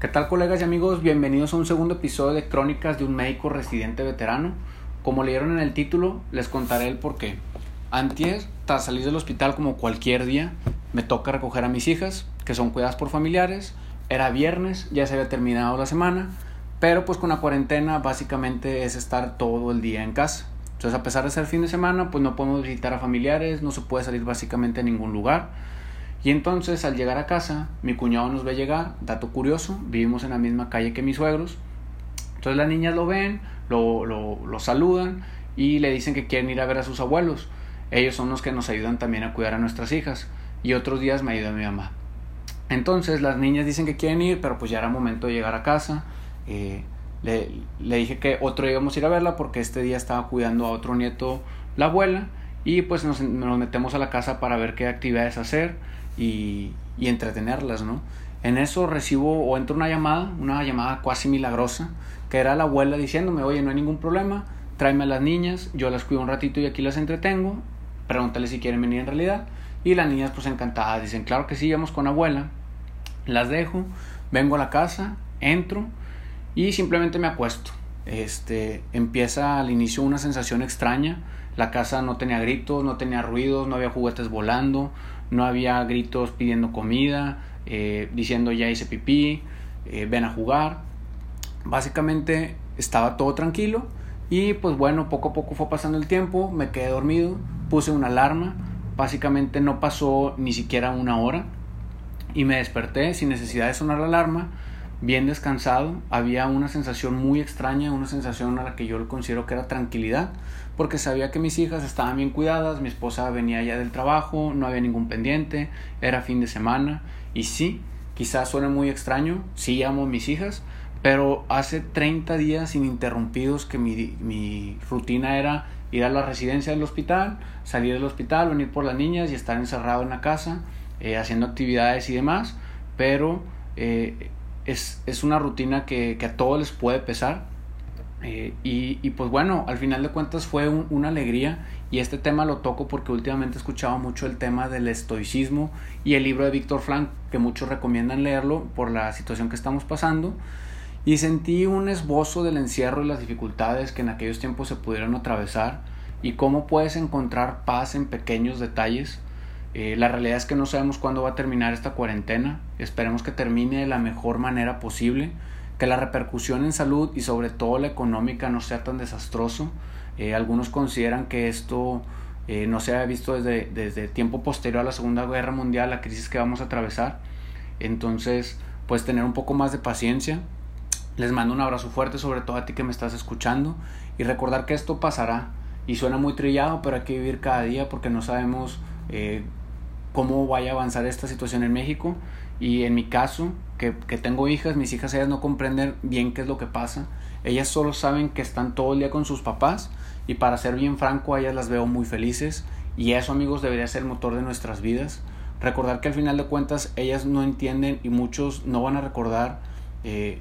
¿Qué tal colegas y amigos? Bienvenidos a un segundo episodio de Crónicas de un médico residente veterano. Como leyeron en el título, les contaré el por qué. Antier, tras salir del hospital como cualquier día, me toca recoger a mis hijas, que son cuidadas por familiares. Era viernes, ya se había terminado la semana, pero pues con la cuarentena básicamente es estar todo el día en casa. Entonces a pesar de ser fin de semana, pues no podemos visitar a familiares, no se puede salir básicamente a ningún lugar. Y entonces al llegar a casa, mi cuñado nos ve llegar, dato curioso, vivimos en la misma calle que mis suegros. Entonces las niñas lo ven, lo, lo, saludan y le dicen que quieren ir a ver a sus abuelos. Ellos son los que nos ayudan también a cuidar a nuestras hijas. Y otros días me ayuda mi mamá. Entonces las niñas dicen que quieren ir, pero pues ya era momento de llegar a casa. Eh, le, le, dije que otro día íbamos a ir a verla porque este día estaba cuidando a otro nieto la abuela. Y pues nos, nos metemos a la casa para ver qué actividades hacer y, entretenerlas, ¿no? En eso recibo o entra una llamada, una llamada casi milagrosa, que era la abuela diciéndome, oye, no hay ningún problema, tráeme a las niñas, yo las cuido un ratito y aquí las entretengo, pregúntale si quieren venir en realidad. Y las niñas pues encantadas, dicen, claro que sí, vamos con abuela, las dejo, vengo a la casa, entro y simplemente me acuesto. Este, empieza al inicio una sensación extraña, la casa no tenía gritos, no tenía ruidos, no había juguetes volando, no había gritos pidiendo comida, eh, diciendo ya hice pipí, eh, ven a jugar. Básicamente estaba todo tranquilo y pues bueno, poco a poco fue pasando el tiempo, me quedé dormido, puse una alarma, básicamente no pasó ni siquiera una hora y me desperté sin necesidad de sonar la alarma, bien descansado, había una sensación muy extraña, una sensación a la que yo considero que era tranquilidad, porque sabía que mis hijas estaban bien cuidadas, mi esposa venía ya del trabajo, no había ningún pendiente, era fin de semana y sí, quizás suene muy extraño, sí amo a mis hijas, pero hace 30 días ininterrumpidos que mi, mi rutina era ir a la residencia del hospital, salir del hospital, venir por las niñas y estar encerrado en la casa, eh, haciendo actividades y demás, pero eh, es, es, una rutina que, que, a todos les puede pesar eh, y, y, pues bueno, al final de cuentas fue una alegría y este tema lo toco porque últimamente he escuchado mucho el tema del estoicismo y el libro de Víctor Frank que muchos recomiendan leerlo por la situación que estamos pasando y sentí un esbozo del encierro y las dificultades que en aquellos tiempos se pudieron atravesar y cómo puedes encontrar paz en pequeños detalles. Eh, la realidad es que no sabemos cuándo va a terminar esta cuarentena, esperemos que termine de la mejor manera posible que la repercusión en salud y sobre todo la económica no sea tan desastroso. Eh, algunos consideran que esto eh, no se ha visto desde, desde tiempo posterior a la Segunda Guerra Mundial, la crisis que vamos a atravesar. Entonces, pues tener un poco más de paciencia. Les mando un abrazo fuerte, sobre todo a ti que me estás escuchando, y recordar que esto pasará. Y suena muy trillado, pero hay que vivir cada día porque no sabemos eh, cómo vaya a avanzar esta situación en México. Y en mi caso, que, que, tengo hijas, mis hijas ellas no comprenden bien qué es lo que pasa. Ellas solo saben que están todo el día con sus papás y para ser bien franco, a ellas las veo muy felices y eso amigos debería ser el motor de nuestras vidas. Recordar que al final de cuentas ellas no entienden y muchos no van a recordar eh,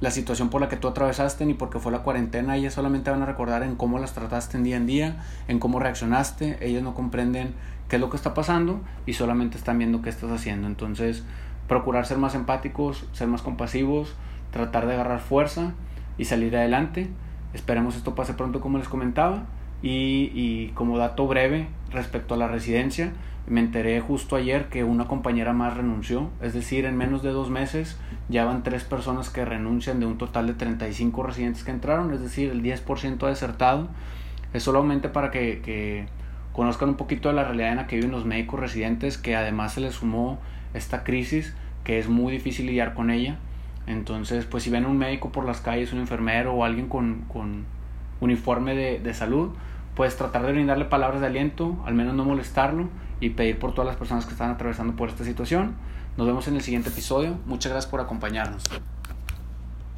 la situación por la que tú atravesaste ni porque fue la cuarentena, ellas solamente van a recordar en cómo las trataste en día en día, en cómo reaccionaste, ellas no comprenden qué es lo que está pasando y solamente están viendo qué estás haciendo. Entonces, procurar ser más empáticos, ser más compasivos, tratar de agarrar fuerza y salir adelante. Esperemos esto pase pronto como les comentaba. Y, y, como dato breve respecto a la residencia, me enteré justo ayer que una compañera más renunció. Es decir, en menos de dos meses ya van tres personas que renuncian de un total de 35 residentes que entraron. Es decir, el 10% ha desertado. Es solamente para que, que conozcan un poquito de la realidad en la que viven los médicos residentes, que además se les sumó esta crisis, que es muy difícil lidiar con ella. Entonces, pues si ven un médico por las calles, un enfermero o alguien con, con uniforme de, de salud, pues tratar de brindarle palabras de aliento, al menos no molestarlo y pedir por todas las personas que están atravesando por esta situación. Nos vemos en el siguiente episodio. Muchas gracias por acompañarnos.